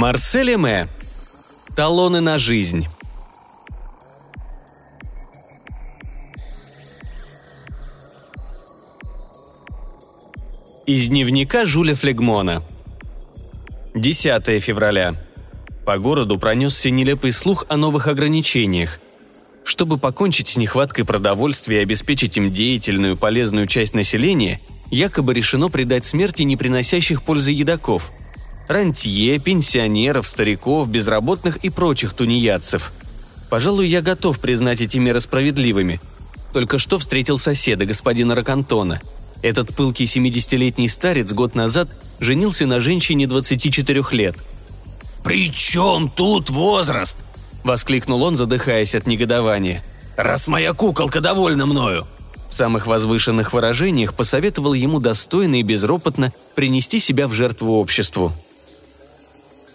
Марсель Эме. Талоны на жизнь. Из дневника Жуля Флегмона. 10 февраля. По городу пронесся нелепый слух о новых ограничениях. Чтобы покончить с нехваткой продовольствия и обеспечить им деятельную полезную часть населения, якобы решено предать смерти не приносящих пользы едоков – рантье, пенсионеров, стариков, безработных и прочих тунеядцев. Пожалуй, я готов признать эти меры справедливыми. Только что встретил соседа, господина Ракантона. Этот пылкий 70-летний старец год назад женился на женщине 24 лет. «При чем тут возраст?» – воскликнул он, задыхаясь от негодования. «Раз моя куколка довольна мною!» В самых возвышенных выражениях посоветовал ему достойно и безропотно принести себя в жертву обществу.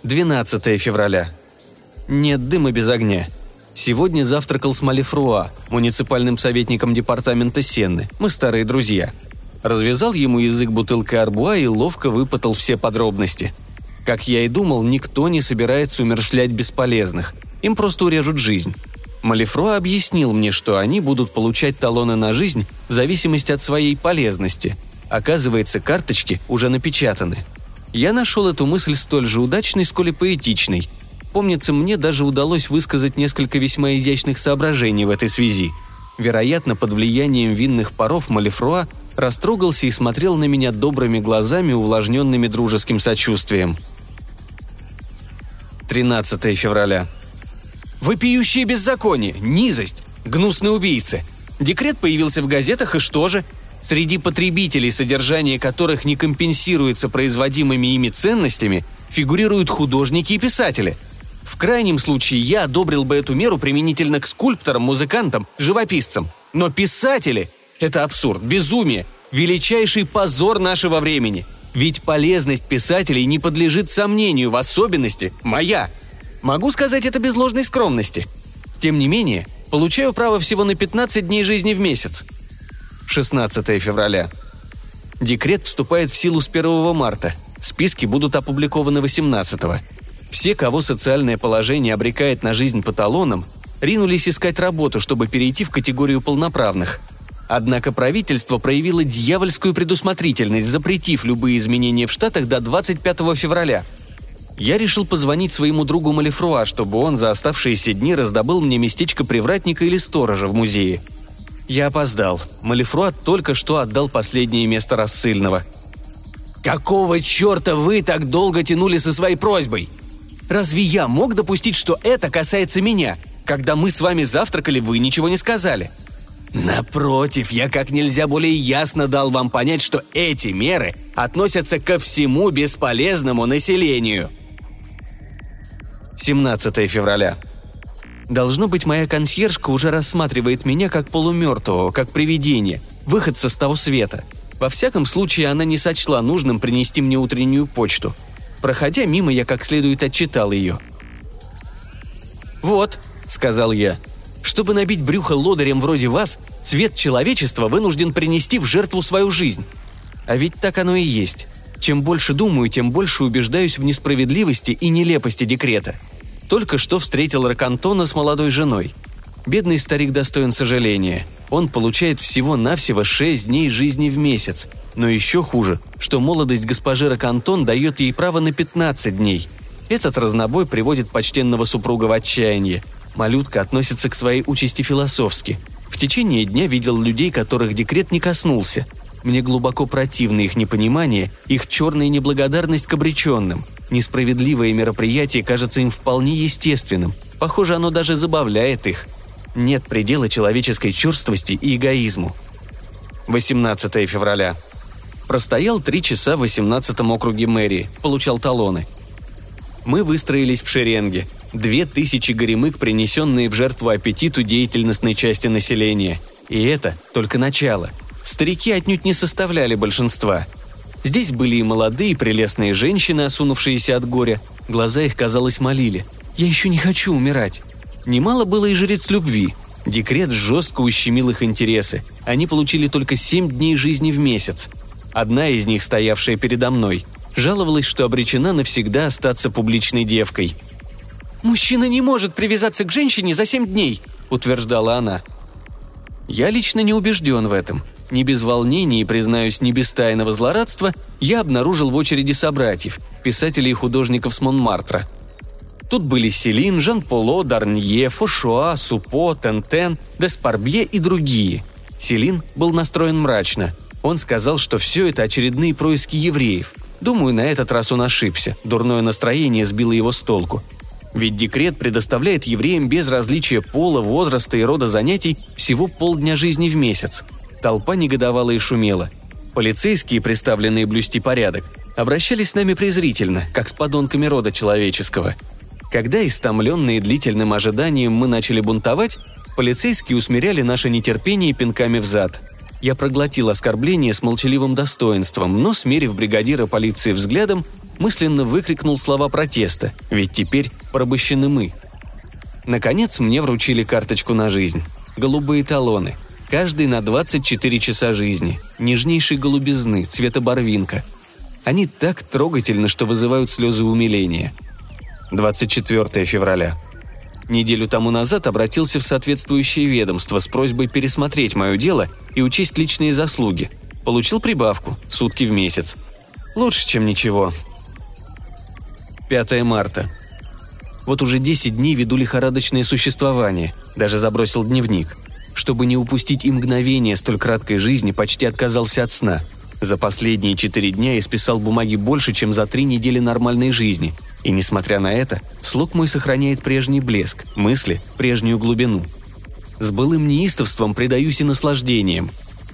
12 февраля. Нет дыма без огня. Сегодня завтракал с Малифруа, муниципальным советником департамента Сенны. Мы старые друзья. Развязал ему язык бутылкой арбуа и ловко выпытал все подробности. Как я и думал, никто не собирается умершлять бесполезных. Им просто урежут жизнь. Малифруа объяснил мне, что они будут получать талоны на жизнь в зависимости от своей полезности. Оказывается, карточки уже напечатаны. Я нашел эту мысль столь же удачной, сколь и поэтичной. Помнится, мне даже удалось высказать несколько весьма изящных соображений в этой связи. Вероятно, под влиянием винных паров Малифруа растрогался и смотрел на меня добрыми глазами, увлажненными дружеским сочувствием. 13 февраля. Вопиющее беззаконие, низость, гнусные убийцы. Декрет появился в газетах, и что же? Среди потребителей, содержание которых не компенсируется производимыми ими ценностями, фигурируют художники и писатели. В крайнем случае я одобрил бы эту меру применительно к скульпторам, музыкантам, живописцам. Но писатели – это абсурд, безумие, величайший позор нашего времени. Ведь полезность писателей не подлежит сомнению, в особенности моя – Могу сказать это без ложной скромности. Тем не менее, получаю право всего на 15 дней жизни в месяц. 16 февраля. Декрет вступает в силу с 1 марта. Списки будут опубликованы 18 -го. Все, кого социальное положение обрекает на жизнь по талонам, ринулись искать работу, чтобы перейти в категорию полноправных. Однако правительство проявило дьявольскую предусмотрительность, запретив любые изменения в Штатах до 25 февраля – я решил позвонить своему другу Малифруа, чтобы он за оставшиеся дни раздобыл мне местечко привратника или сторожа в музее. Я опоздал. Малифруа только что отдал последнее место рассыльного. «Какого черта вы так долго тянули со своей просьбой?» «Разве я мог допустить, что это касается меня? Когда мы с вами завтракали, вы ничего не сказали», Напротив, я как нельзя более ясно дал вам понять, что эти меры относятся ко всему бесполезному населению. 17 февраля. Должно быть, моя консьержка уже рассматривает меня как полумертвого, как привидение, выходца с того света. Во всяком случае, она не сочла нужным принести мне утреннюю почту. Проходя мимо, я как следует отчитал ее. «Вот», — сказал я, — «чтобы набить брюхо лодырем вроде вас, цвет человечества вынужден принести в жертву свою жизнь. А ведь так оно и есть. Чем больше думаю, тем больше убеждаюсь в несправедливости и нелепости декрета. Только что встретил Ракантона с молодой женой. Бедный старик достоин сожаления. Он получает всего-навсего 6 дней жизни в месяц. Но еще хуже, что молодость госпожи Ракантон дает ей право на 15 дней. Этот разнобой приводит почтенного супруга в отчаяние. Малютка относится к своей участи философски. В течение дня видел людей, которых декрет не коснулся – мне глубоко противно их непонимание, их черная неблагодарность к обреченным. Несправедливое мероприятие кажется им вполне естественным. Похоже, оно даже забавляет их. Нет предела человеческой черствости и эгоизму. 18 февраля. Простоял три часа в 18 округе мэрии, получал талоны. Мы выстроились в шеренге. Две тысячи горемык, принесенные в жертву аппетиту деятельностной части населения. И это только начало – Старики отнюдь не составляли большинства. Здесь были и молодые, и прелестные женщины, осунувшиеся от горя. Глаза их, казалось, молили. «Я еще не хочу умирать». Немало было и жрец любви. Декрет жестко ущемил их интересы. Они получили только семь дней жизни в месяц. Одна из них, стоявшая передо мной, жаловалась, что обречена навсегда остаться публичной девкой. «Мужчина не может привязаться к женщине за семь дней», – утверждала она. Я лично не убежден в этом. Не без волнения и, признаюсь, не без тайного злорадства, я обнаружил в очереди собратьев, писателей и художников с Монмартра. Тут были Селин, Жан-Поло, Дарнье, Фошуа, Супо, Тентен, Деспарбье и другие. Селин был настроен мрачно. Он сказал, что все это очередные происки евреев. Думаю, на этот раз он ошибся. Дурное настроение сбило его с толку. Ведь декрет предоставляет евреям без различия пола, возраста и рода занятий всего полдня жизни в месяц. Толпа негодовала и шумела. Полицейские, представленные блюсти порядок, обращались с нами презрительно, как с подонками рода человеческого. Когда, истомленные длительным ожиданием, мы начали бунтовать, полицейские усмиряли наше нетерпение пинками в зад. Я проглотил оскорбление с молчаливым достоинством, но, смерив бригадира полиции взглядом, мысленно выкрикнул слова протеста, ведь теперь порабощены мы. Наконец мне вручили карточку на жизнь. Голубые талоны. Каждый на 24 часа жизни. Нежнейшей голубизны, цвета барвинка. Они так трогательны, что вызывают слезы умиления. 24 февраля. Неделю тому назад обратился в соответствующее ведомство с просьбой пересмотреть мое дело и учесть личные заслуги. Получил прибавку – сутки в месяц. Лучше, чем ничего. 5 марта. Вот уже 10 дней веду лихорадочное существование, даже забросил дневник. Чтобы не упустить и мгновение столь краткой жизни, почти отказался от сна. За последние четыре дня исписал бумаги больше, чем за три недели нормальной жизни. И несмотря на это, слог мой сохраняет прежний блеск, мысли – прежнюю глубину. С былым неистовством предаюсь и наслаждением.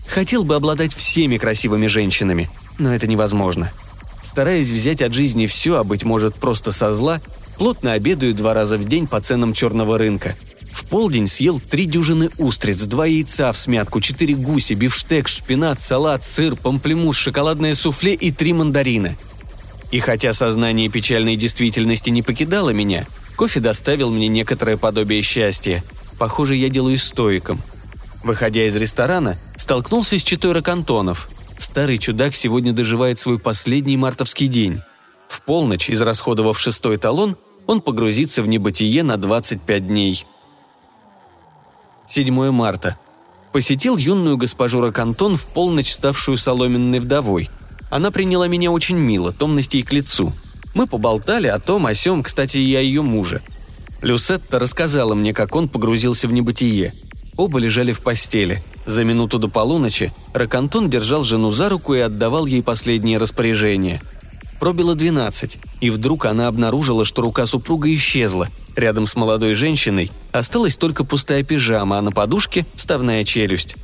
Хотел бы обладать всеми красивыми женщинами, но это невозможно – Стараясь взять от жизни все, а быть может просто со зла, плотно обедаю два раза в день по ценам черного рынка. В полдень съел три дюжины устриц, два яйца в смятку, четыре гуси, бифштекс, шпинат, салат, сыр, помплемуш, шоколадное суфле и три мандарина. И хотя сознание печальной действительности не покидало меня, кофе доставил мне некоторое подобие счастья. Похоже, я делаю стоиком. Выходя из ресторана, столкнулся с четверо кантонов – Старый чудак сегодня доживает свой последний мартовский день. В полночь, израсходовав шестой талон, он погрузится в небытие на 25 дней. 7 марта. Посетил юную госпожу Ракантон в полночь ставшую соломенной вдовой. Она приняла меня очень мило, томностей к лицу. Мы поболтали о том, о сём, кстати, и о ее муже. Люсетта рассказала мне, как он погрузился в небытие. Оба лежали в постели. За минуту до полуночи Ракантон держал жену за руку и отдавал ей последние распоряжения. Пробило двенадцать, и вдруг она обнаружила, что рука супруга исчезла. Рядом с молодой женщиной осталась только пустая пижама, а на подушке – вставная челюсть.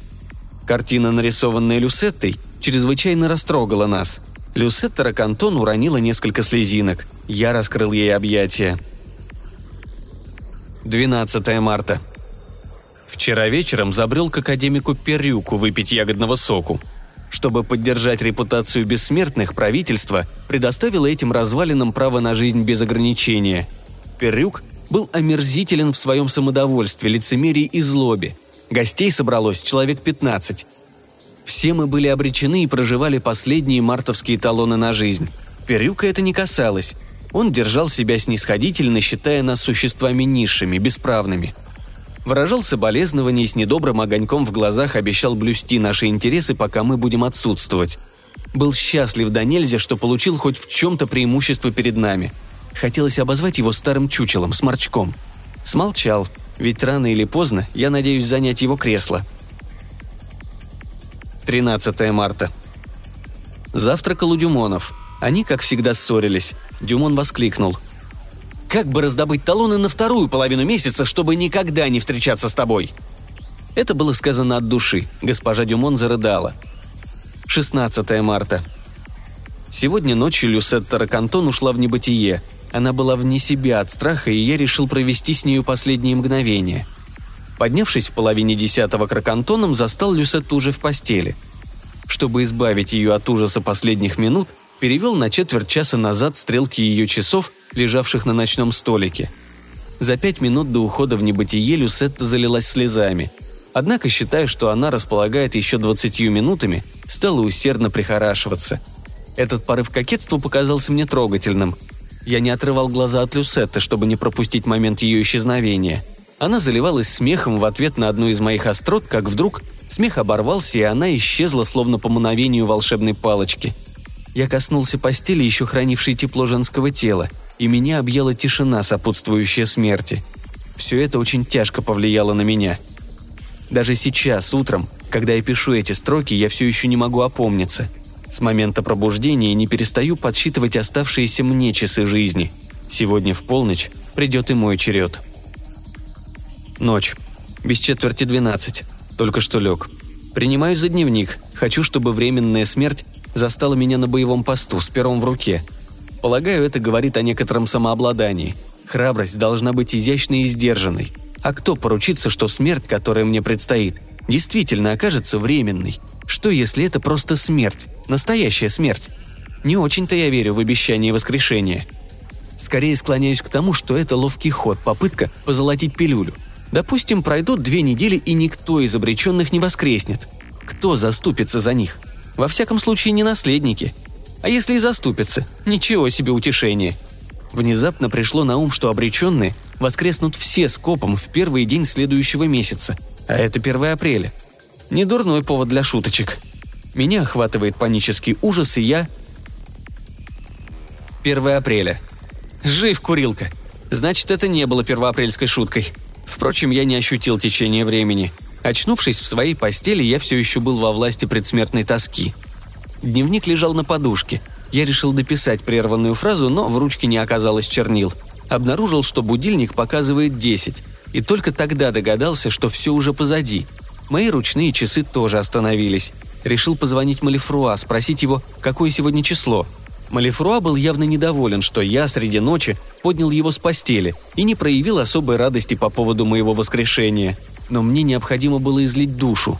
Картина, нарисованная Люсеттой, чрезвычайно растрогала нас. Люсетта Ракантон уронила несколько слезинок. Я раскрыл ей объятия. 12 марта. Вчера вечером забрел к академику Перюку выпить ягодного соку. Чтобы поддержать репутацию бессмертных, правительство предоставило этим развалинам право на жизнь без ограничения. Перюк был омерзителен в своем самодовольстве, лицемерии и злобе. Гостей собралось человек 15. Все мы были обречены и проживали последние мартовские талоны на жизнь. Перюка это не касалось. Он держал себя снисходительно, считая нас существами низшими, бесправными – выражал соболезнования с недобрым огоньком в глазах обещал блюсти наши интересы, пока мы будем отсутствовать. Был счастлив до нельзя, что получил хоть в чем-то преимущество перед нами. Хотелось обозвать его старым чучелом, сморчком. Смолчал, ведь рано или поздно я надеюсь занять его кресло. 13 марта. Завтракал у Дюмонов. Они, как всегда, ссорились. Дюмон воскликнул – как бы раздобыть талоны на вторую половину месяца, чтобы никогда не встречаться с тобой?» Это было сказано от души. Госпожа Дюмон зарыдала. 16 марта. Сегодня ночью Люсетта Ракантон ушла в небытие. Она была вне себя от страха, и я решил провести с нею последние мгновения. Поднявшись в половине десятого к Ракантонам, застал Люсетту уже в постели. Чтобы избавить ее от ужаса последних минут, перевел на четверть часа назад стрелки ее часов, лежавших на ночном столике. За пять минут до ухода в небытие Люсетта залилась слезами. Однако, считая, что она располагает еще двадцатью минутами, стала усердно прихорашиваться. Этот порыв кокетства показался мне трогательным. Я не отрывал глаза от Люсетты, чтобы не пропустить момент ее исчезновения. Она заливалась смехом в ответ на одну из моих острот, как вдруг смех оборвался, и она исчезла, словно по мановению волшебной палочки. Я коснулся постели, еще хранившей тепло женского тела, и меня объяла тишина, сопутствующая смерти. Все это очень тяжко повлияло на меня. Даже сейчас, утром, когда я пишу эти строки, я все еще не могу опомниться – с момента пробуждения не перестаю подсчитывать оставшиеся мне часы жизни. Сегодня в полночь придет и мой черед. Ночь. Без четверти двенадцать. Только что лег. Принимаюсь за дневник. Хочу, чтобы временная смерть застала меня на боевом посту с пером в руке. Полагаю, это говорит о некотором самообладании. Храбрость должна быть изящной и сдержанной. А кто поручится, что смерть, которая мне предстоит, действительно окажется временной? Что, если это просто смерть? Настоящая смерть? Не очень-то я верю в обещание воскрешения. Скорее склоняюсь к тому, что это ловкий ход, попытка позолотить пилюлю. Допустим, пройдут две недели, и никто из обреченных не воскреснет. Кто заступится за них? Во всяком случае, не наследники. А если и заступятся, ничего себе утешение. Внезапно пришло на ум, что обреченные воскреснут все скопом в первый день следующего месяца, а это 1 апреля – Недурной повод для шуточек. Меня охватывает панический ужас, и я... 1 апреля. Жив, курилка. Значит, это не было первоапрельской шуткой. Впрочем, я не ощутил течение времени. Очнувшись в своей постели, я все еще был во власти предсмертной тоски. Дневник лежал на подушке. Я решил дописать прерванную фразу, но в ручке не оказалось чернил. Обнаружил, что будильник показывает 10, и только тогда догадался, что все уже позади – Мои ручные часы тоже остановились. Решил позвонить Малифруа, спросить его, какое сегодня число. Малифруа был явно недоволен, что я среди ночи поднял его с постели и не проявил особой радости по поводу моего воскрешения. Но мне необходимо было излить душу.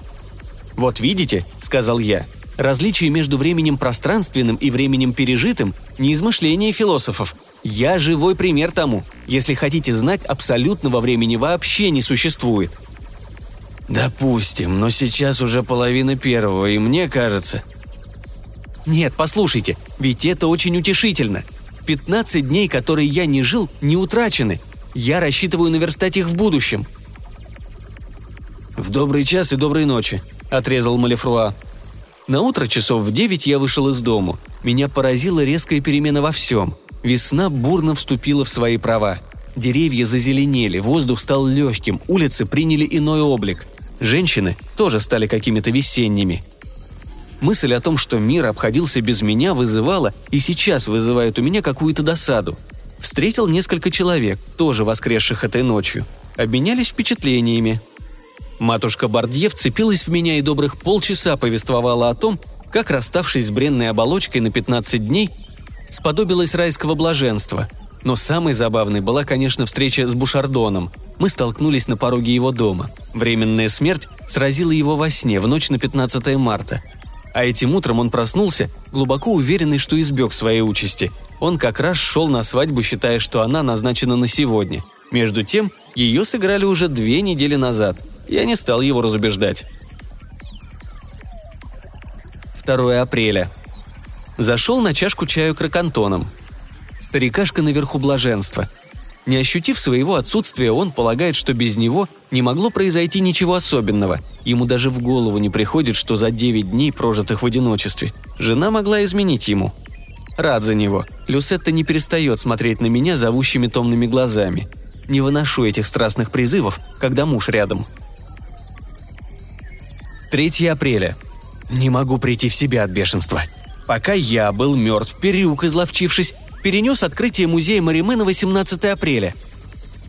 «Вот видите», — сказал я, — «различие между временем пространственным и временем пережитым — не измышление философов. Я живой пример тому. Если хотите знать, абсолютного времени вообще не существует. «Допустим, но сейчас уже половина первого, и мне кажется...» «Нет, послушайте, ведь это очень утешительно. 15 дней, которые я не жил, не утрачены. Я рассчитываю наверстать их в будущем». «В добрый час и доброй ночи», — отрезал Малефруа. На утро часов в девять я вышел из дому. Меня поразила резкая перемена во всем. Весна бурно вступила в свои права. Деревья зазеленели, воздух стал легким, улицы приняли иной облик. Женщины тоже стали какими-то весенними. Мысль о том, что мир обходился без меня, вызывала и сейчас вызывает у меня какую-то досаду. Встретил несколько человек, тоже воскресших этой ночью. Обменялись впечатлениями. Матушка Бардье вцепилась в меня и добрых полчаса повествовала о том, как, расставшись с бренной оболочкой на 15 дней, сподобилась райского блаженства – но самой забавной была, конечно, встреча с Бушардоном. Мы столкнулись на пороге его дома. Временная смерть сразила его во сне в ночь на 15 марта. А этим утром он проснулся, глубоко уверенный, что избег своей участи. Он как раз шел на свадьбу, считая, что она назначена на сегодня. Между тем, ее сыграли уже две недели назад. Я не стал его разубеждать. 2 апреля. Зашел на чашку чаю кракантоном. Старикашка наверху блаженства. Не ощутив своего отсутствия, он полагает, что без него не могло произойти ничего особенного. Ему даже в голову не приходит, что за девять дней, прожитых в одиночестве, жена могла изменить ему. Рад за него. Люсетта не перестает смотреть на меня зовущими томными глазами. Не выношу этих страстных призывов, когда муж рядом. 3 апреля. Не могу прийти в себя от бешенства. Пока я был мертв, переук изловчившись, перенес открытие музея Мариме на 18 апреля.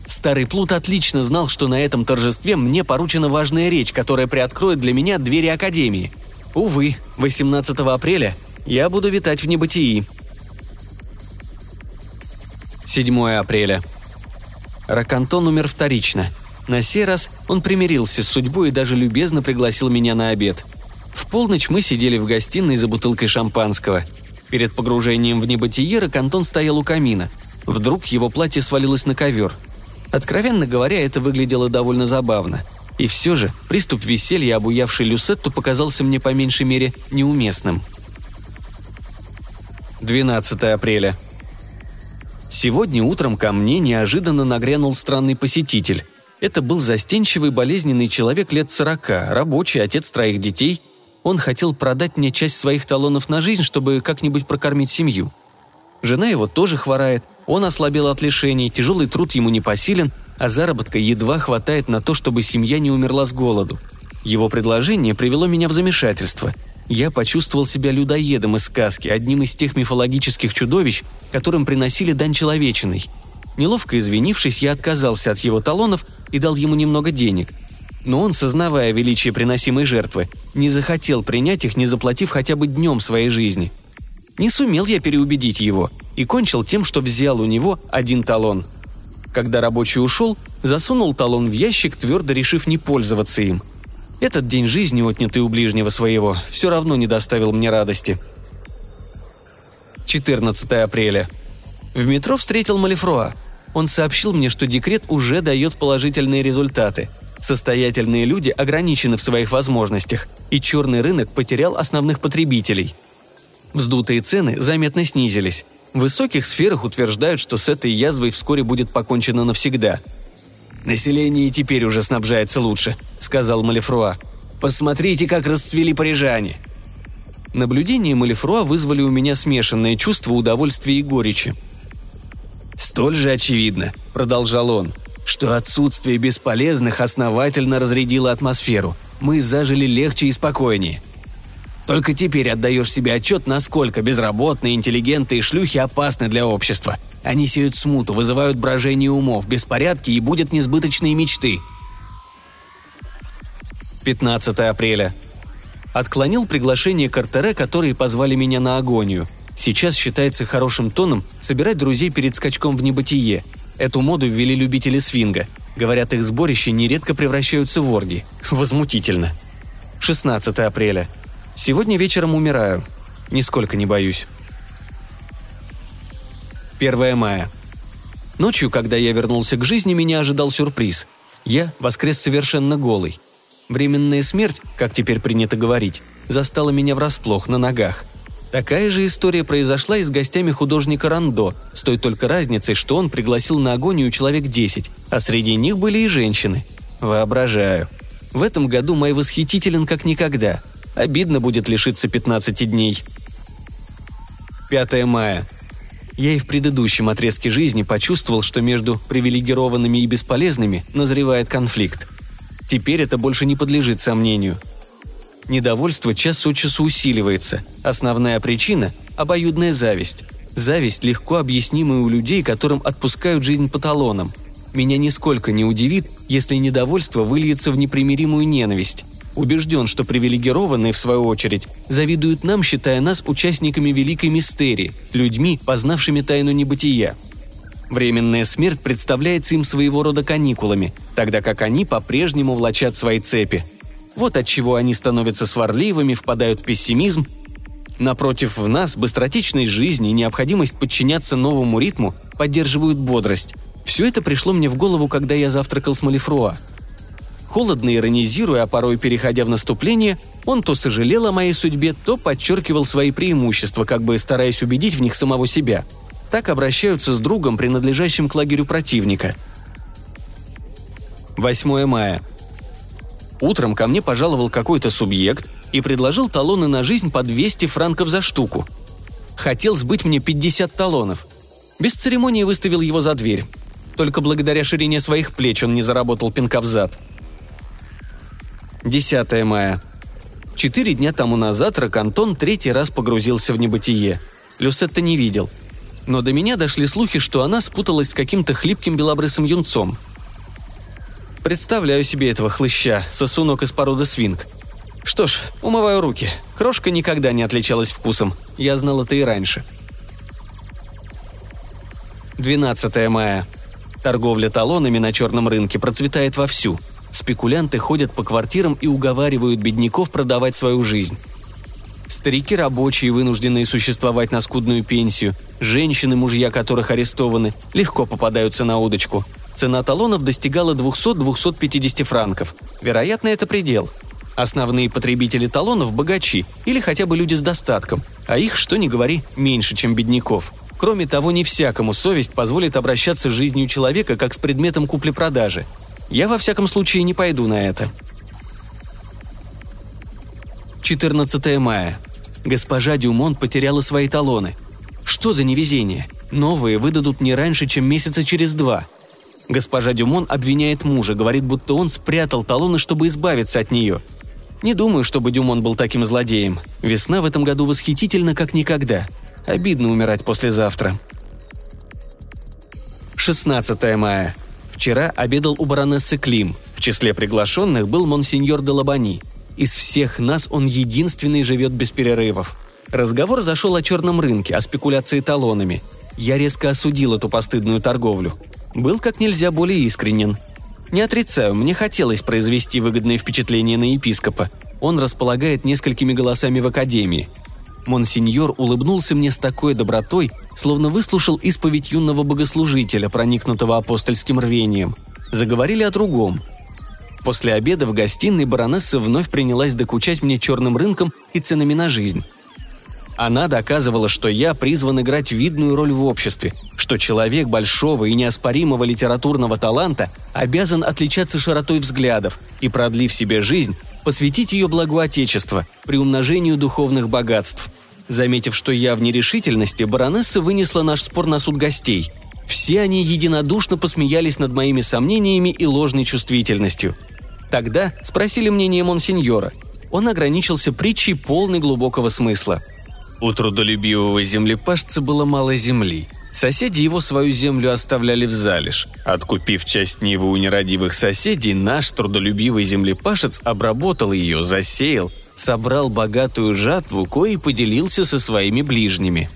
Старый Плут отлично знал, что на этом торжестве мне поручена важная речь, которая приоткроет для меня двери Академии. Увы, 18 апреля я буду витать в небытии. 7 апреля. Ракантон умер вторично. На сей раз он примирился с судьбой и даже любезно пригласил меня на обед. В полночь мы сидели в гостиной за бутылкой шампанского – Перед погружением в небытие Ракантон стоял у камина. Вдруг его платье свалилось на ковер. Откровенно говоря, это выглядело довольно забавно. И все же приступ веселья, обуявший Люсетту, показался мне по меньшей мере неуместным. 12 апреля. Сегодня утром ко мне неожиданно нагрянул странный посетитель. Это был застенчивый болезненный человек лет сорока, рабочий, отец троих детей. Он хотел продать мне часть своих талонов на жизнь, чтобы как-нибудь прокормить семью. Жена его тоже хворает, он ослабел от лишений, тяжелый труд ему не посилен, а заработка едва хватает на то, чтобы семья не умерла с голоду. Его предложение привело меня в замешательство – я почувствовал себя людоедом из сказки, одним из тех мифологических чудовищ, которым приносили дань человечиной. Неловко извинившись, я отказался от его талонов и дал ему немного денег. Но он, сознавая величие приносимой жертвы, не захотел принять их, не заплатив хотя бы днем своей жизни. Не сумел я переубедить его и кончил тем, что взял у него один талон. Когда рабочий ушел, засунул талон в ящик, твердо решив не пользоваться им – этот день жизни, отнятый у ближнего своего, все равно не доставил мне радости. 14 апреля. В метро встретил Малифруа. Он сообщил мне, что декрет уже дает положительные результаты. Состоятельные люди ограничены в своих возможностях, и черный рынок потерял основных потребителей. Вздутые цены заметно снизились. В высоких сферах утверждают, что с этой язвой вскоре будет покончено навсегда – «Население теперь уже снабжается лучше», — сказал Малифруа. «Посмотрите, как расцвели парижане». Наблюдения Малифруа вызвали у меня смешанное чувство удовольствия и горечи. «Столь же очевидно», — продолжал он, — «что отсутствие бесполезных основательно разрядило атмосферу. Мы зажили легче и спокойнее. Только теперь отдаешь себе отчет, насколько безработные, интеллигенты и шлюхи опасны для общества. Они сеют смуту, вызывают брожение умов, беспорядки и будут несбыточные мечты. 15 апреля. Отклонил приглашение Картере, которые позвали меня на агонию. Сейчас считается хорошим тоном собирать друзей перед скачком в небытие. Эту моду ввели любители свинга. Говорят, их сборища нередко превращаются в орги. Возмутительно. 16 апреля. Сегодня вечером умираю. Нисколько не боюсь. 1 мая. Ночью, когда я вернулся к жизни, меня ожидал сюрприз. Я воскрес совершенно голый. Временная смерть, как теперь принято говорить, застала меня врасплох на ногах. Такая же история произошла и с гостями художника Рандо, с той только разницей, что он пригласил на агонию человек 10, а среди них были и женщины. Воображаю. В этом году мой восхитителен как никогда. Обидно будет лишиться 15 дней. 5 мая. Я и в предыдущем отрезке жизни почувствовал, что между привилегированными и бесполезными назревает конфликт. Теперь это больше не подлежит сомнению. Недовольство час от часу усиливается. Основная причина – обоюдная зависть. Зависть легко объяснимая у людей, которым отпускают жизнь по талонам. Меня нисколько не удивит, если недовольство выльется в непримиримую ненависть. Убежден, что привилегированные, в свою очередь, завидуют нам, считая нас участниками великой мистерии, людьми, познавшими тайну небытия. Временная смерть представляется им своего рода каникулами, тогда как они по-прежнему влачат свои цепи. Вот от чего они становятся сварливыми, впадают в пессимизм. Напротив, в нас быстротечность жизни и необходимость подчиняться новому ритму поддерживают бодрость. Все это пришло мне в голову, когда я завтракал с Малифруа – Холодно иронизируя, а порой переходя в наступление, он то сожалел о моей судьбе, то подчеркивал свои преимущества, как бы стараясь убедить в них самого себя. Так обращаются с другом, принадлежащим к лагерю противника. 8 мая. Утром ко мне пожаловал какой-то субъект и предложил талоны на жизнь по 200 франков за штуку. Хотел сбыть мне 50 талонов. Без церемонии выставил его за дверь. Только благодаря ширине своих плеч он не заработал пинка в зад – 10 мая. Четыре дня тому назад Ракантон третий раз погрузился в небытие. Люсетта не видел. Но до меня дошли слухи, что она спуталась с каким-то хлипким белобрысым юнцом. Представляю себе этого хлыща, сосунок из породы свинг. Что ж, умываю руки. Крошка никогда не отличалась вкусом. Я знал это и раньше. 12 мая. Торговля талонами на черном рынке процветает вовсю – Спекулянты ходят по квартирам и уговаривают бедняков продавать свою жизнь. Старики рабочие, вынужденные существовать на скудную пенсию, женщины, мужья которых арестованы, легко попадаются на удочку. Цена талонов достигала 200-250 франков. Вероятно, это предел. Основные потребители талонов – богачи или хотя бы люди с достатком, а их, что ни говори, меньше, чем бедняков. Кроме того, не всякому совесть позволит обращаться с жизнью человека как с предметом купли-продажи. Я, во всяком случае, не пойду на это. 14 мая. Госпожа Дюмон потеряла свои талоны. Что за невезение? Новые выдадут не раньше, чем месяца через два. Госпожа Дюмон обвиняет мужа, говорит, будто он спрятал талоны, чтобы избавиться от нее – не думаю, чтобы Дюмон был таким злодеем. Весна в этом году восхитительна, как никогда. Обидно умирать послезавтра. 16 мая. Вчера обедал у баронессы Клим. В числе приглашенных был монсеньор де Лабани. Из всех нас он единственный живет без перерывов. Разговор зашел о черном рынке, о спекуляции талонами. Я резко осудил эту постыдную торговлю. Был как нельзя более искренен – не отрицаю, мне хотелось произвести выгодное впечатление на епископа. Он располагает несколькими голосами в академии. Монсеньор улыбнулся мне с такой добротой, словно выслушал исповедь юного богослужителя, проникнутого апостольским рвением. Заговорили о другом. После обеда в гостиной баронесса вновь принялась докучать мне черным рынком и ценами на жизнь. Она доказывала, что я призван играть видную роль в обществе, что человек большого и неоспоримого литературного таланта обязан отличаться широтой взглядов и, продлив себе жизнь, посвятить ее благу Отечества, при умножению духовных богатств. Заметив, что я в нерешительности, баронесса вынесла наш спор на суд гостей. Все они единодушно посмеялись над моими сомнениями и ложной чувствительностью. Тогда спросили мнение монсеньора. Он ограничился притчей полной глубокого смысла – у трудолюбивого землепашца было мало земли. Соседи его свою землю оставляли в залежь. Откупив часть Нивы у нерадивых соседей, наш трудолюбивый землепашец обработал ее, засеял, собрал богатую жатву, кое поделился со своими ближними.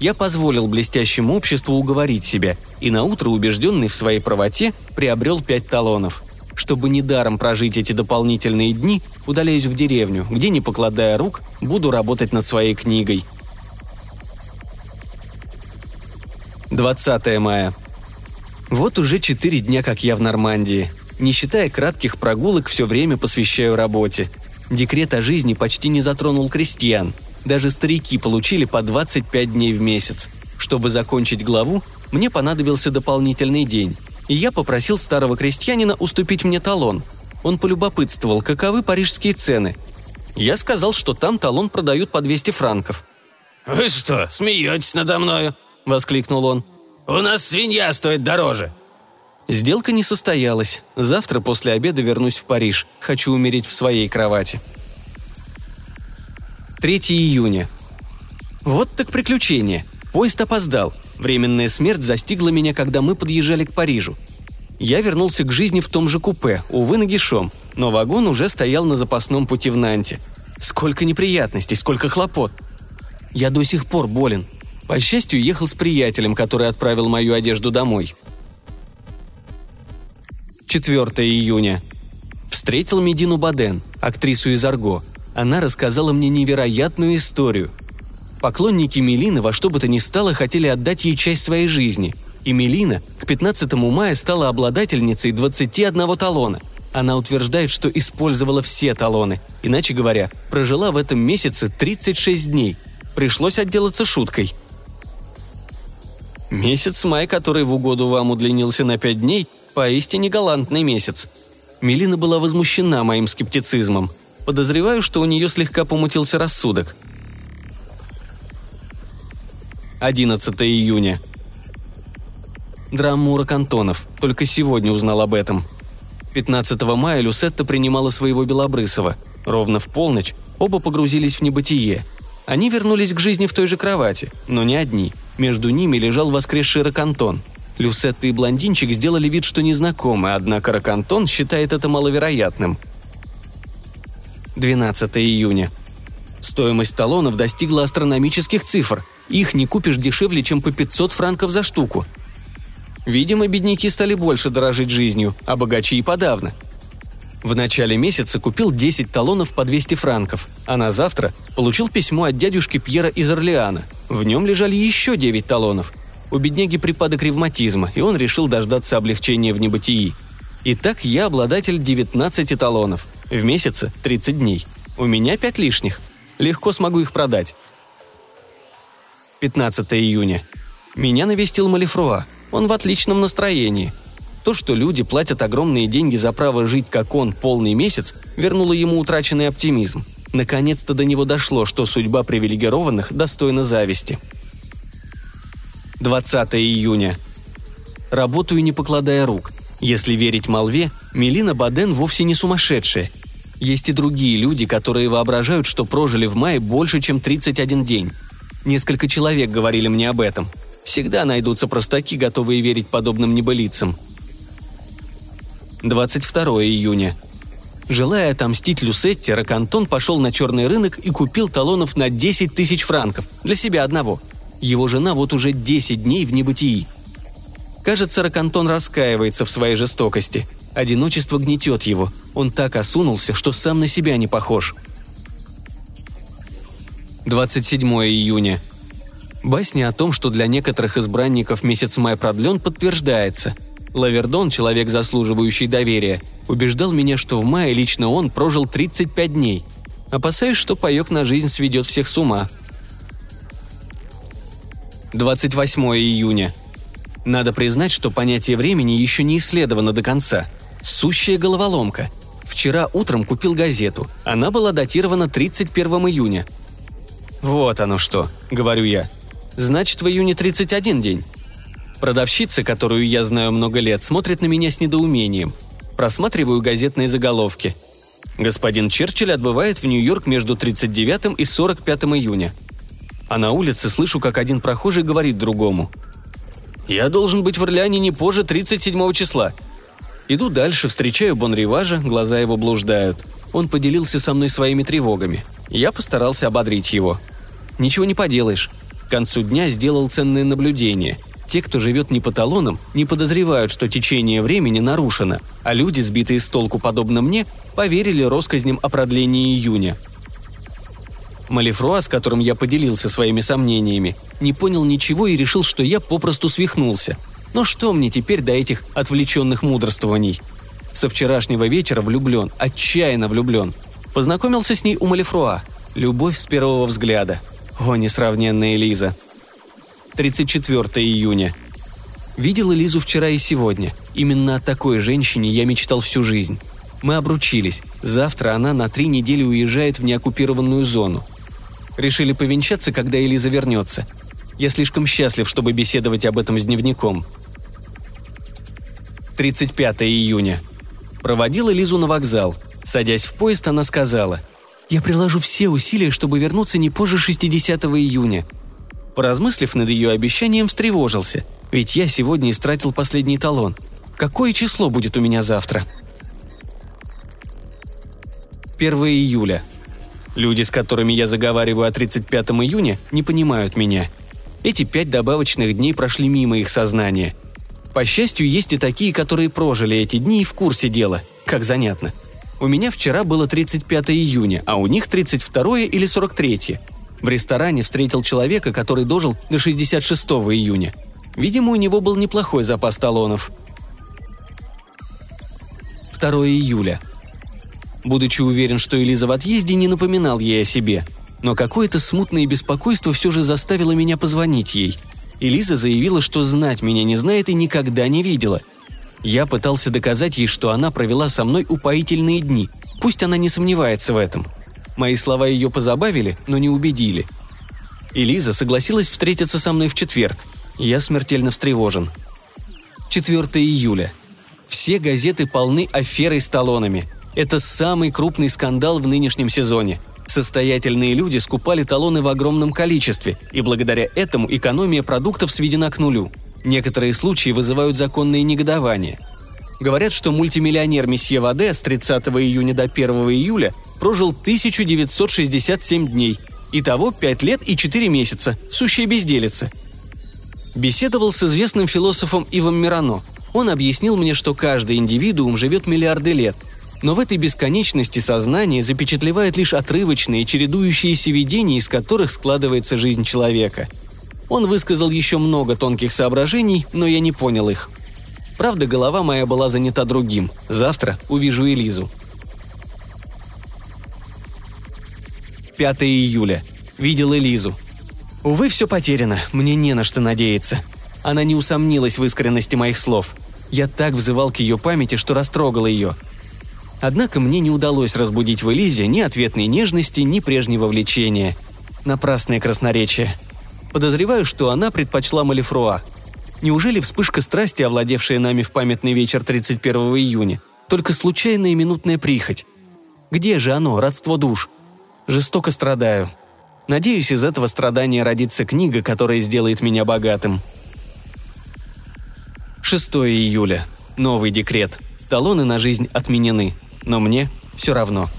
Я позволил блестящему обществу уговорить себя, и наутро, убежденный в своей правоте, приобрел пять талонов – чтобы недаром прожить эти дополнительные дни, удаляюсь в деревню, где, не покладая рук, буду работать над своей книгой. 20 мая. Вот уже четыре дня, как я в Нормандии. Не считая кратких прогулок, все время посвящаю работе. Декрет о жизни почти не затронул крестьян. Даже старики получили по 25 дней в месяц. Чтобы закончить главу, мне понадобился дополнительный день и я попросил старого крестьянина уступить мне талон. Он полюбопытствовал, каковы парижские цены. Я сказал, что там талон продают по 200 франков. «Вы что, смеетесь надо мною?» – воскликнул он. «У нас свинья стоит дороже». Сделка не состоялась. Завтра после обеда вернусь в Париж. Хочу умереть в своей кровати. 3 июня. Вот так приключение. Поезд опоздал. Временная смерть застигла меня, когда мы подъезжали к Парижу. Я вернулся к жизни в том же купе, увы, нагишом, но вагон уже стоял на запасном пути в Нанте. Сколько неприятностей, сколько хлопот. Я до сих пор болен. По счастью, ехал с приятелем, который отправил мою одежду домой. 4 июня. Встретил Медину Баден, актрису из Арго. Она рассказала мне невероятную историю – Поклонники Мелины во что бы то ни стало хотели отдать ей часть своей жизни. И Мелина к 15 мая стала обладательницей 21 талона. Она утверждает, что использовала все талоны. Иначе говоря, прожила в этом месяце 36 дней. Пришлось отделаться шуткой. Месяц май, который в угоду вам удлинился на 5 дней, поистине галантный месяц. Мелина была возмущена моим скептицизмом. Подозреваю, что у нее слегка помутился рассудок – 11 июня. Драма Мура Кантонов. Только сегодня узнал об этом. 15 мая Люсетта принимала своего Белобрысова. Ровно в полночь оба погрузились в небытие. Они вернулись к жизни в той же кровати, но не одни. Между ними лежал воскресший Ракантон. Люсетта и блондинчик сделали вид, что незнакомы, однако Ракантон считает это маловероятным. 12 июня. Стоимость талонов достигла астрономических цифр. Их не купишь дешевле, чем по 500 франков за штуку. Видимо, бедняки стали больше дорожить жизнью, а богачи и подавно. В начале месяца купил 10 талонов по 200 франков, а на завтра получил письмо от дядюшки Пьера из Орлеана. В нем лежали еще 9 талонов. У бедняги припадок ревматизма, и он решил дождаться облегчения в небытии. Итак, я обладатель 19 талонов. В месяце 30 дней. У меня 5 лишних. Легко смогу их продать. 15 июня. Меня навестил Малифруа. Он в отличном настроении. То, что люди платят огромные деньги за право жить, как он, полный месяц, вернуло ему утраченный оптимизм. Наконец-то до него дошло, что судьба привилегированных достойна зависти. 20 июня. Работаю, не покладая рук. Если верить молве, Мелина Баден вовсе не сумасшедшая. Есть и другие люди, которые воображают, что прожили в мае больше, чем 31 день. Несколько человек говорили мне об этом. Всегда найдутся простаки, готовые верить подобным небылицам. 22 июня. Желая отомстить Люсетте, Ракантон пошел на черный рынок и купил талонов на 10 тысяч франков для себя одного. Его жена вот уже 10 дней в небытии. Кажется, Ракантон раскаивается в своей жестокости. Одиночество гнетет его. Он так осунулся, что сам на себя не похож. 27 июня. Басня о том, что для некоторых избранников месяц май продлен, подтверждается. Лавердон, человек, заслуживающий доверия, убеждал меня, что в мае лично он прожил 35 дней. Опасаюсь, что паек на жизнь сведет всех с ума. 28 июня. Надо признать, что понятие времени еще не исследовано до конца. Сущая головоломка. Вчера утром купил газету. Она была датирована 31 июня. «Вот оно что», — говорю я. «Значит, в июне 31 день». Продавщица, которую я знаю много лет, смотрит на меня с недоумением. Просматриваю газетные заголовки. Господин Черчилль отбывает в Нью-Йорк между 39 и 45 июня. А на улице слышу, как один прохожий говорит другому. «Я должен быть в Орлеане не позже 37 числа». Иду дальше, встречаю Бонриважа, глаза его блуждают. Он поделился со мной своими тревогами. Я постарался ободрить его. Ничего не поделаешь. К концу дня сделал ценное наблюдение – те, кто живет не по талонам, не подозревают, что течение времени нарушено, а люди, сбитые с толку подобно мне, поверили россказням о продлении июня. Малифруа, с которым я поделился своими сомнениями, не понял ничего и решил, что я попросту свихнулся. Но что мне теперь до этих отвлеченных мудрствований? Со вчерашнего вечера влюблен, отчаянно влюблен. Познакомился с ней у Малифруа. Любовь с первого взгляда. О, несравненная Лиза. 34 июня. Видела Лизу вчера и сегодня. Именно о такой женщине я мечтал всю жизнь. Мы обручились. Завтра она на три недели уезжает в неоккупированную зону. Решили повенчаться, когда Элиза вернется. Я слишком счастлив, чтобы беседовать об этом с дневником. 35 июня. Проводила Лизу на вокзал. Садясь в поезд, она сказала – я приложу все усилия, чтобы вернуться не позже 60 июня. Поразмыслив над ее обещанием, встревожился. Ведь я сегодня истратил последний талон. Какое число будет у меня завтра? 1 июля. Люди, с которыми я заговариваю о 35 июня, не понимают меня. Эти пять добавочных дней прошли мимо их сознания. По счастью, есть и такие, которые прожили эти дни и в курсе дела. Как занятно. У меня вчера было 35 июня, а у них 32 или 43. В ресторане встретил человека, который дожил до 66 июня. Видимо, у него был неплохой запас талонов. 2 июля. Будучи уверен, что Элиза в отъезде, не напоминал ей о себе. Но какое-то смутное беспокойство все же заставило меня позвонить ей. Элиза заявила, что знать меня не знает и никогда не видела. Я пытался доказать ей, что она провела со мной упоительные дни. Пусть она не сомневается в этом – Мои слова ее позабавили, но не убедили. Элиза согласилась встретиться со мной в четверг. Я смертельно встревожен. 4 июля. Все газеты полны аферой с талонами. Это самый крупный скандал в нынешнем сезоне. Состоятельные люди скупали талоны в огромном количестве, и благодаря этому экономия продуктов сведена к нулю. Некоторые случаи вызывают законные негодования – Говорят, что мультимиллионер месье Ваде с 30 июня до 1 июля прожил 1967 дней. Итого 5 лет и 4 месяца. Сущая безделица. Беседовал с известным философом Ивом Мирано. Он объяснил мне, что каждый индивидуум живет миллиарды лет, но в этой бесконечности сознания запечатлевает лишь отрывочные, чередующиеся видения, из которых складывается жизнь человека. Он высказал еще много тонких соображений, но я не понял их – Правда, голова моя была занята другим. Завтра увижу Элизу. 5 июля. Видел Элизу. Увы, все потеряно, мне не на что надеяться. Она не усомнилась в искренности моих слов. Я так взывал к ее памяти, что растрогал ее. Однако мне не удалось разбудить в Элизе ни ответной нежности, ни прежнего влечения. Напрасное красноречие. Подозреваю, что она предпочла Малифруа. Неужели вспышка страсти, овладевшая нами в памятный вечер 31 июня, только случайная минутная прихоть? Где же оно, родство душ? Жестоко страдаю. Надеюсь, из этого страдания родится книга, которая сделает меня богатым. 6 июля. Новый декрет. Талоны на жизнь отменены. Но мне все равно.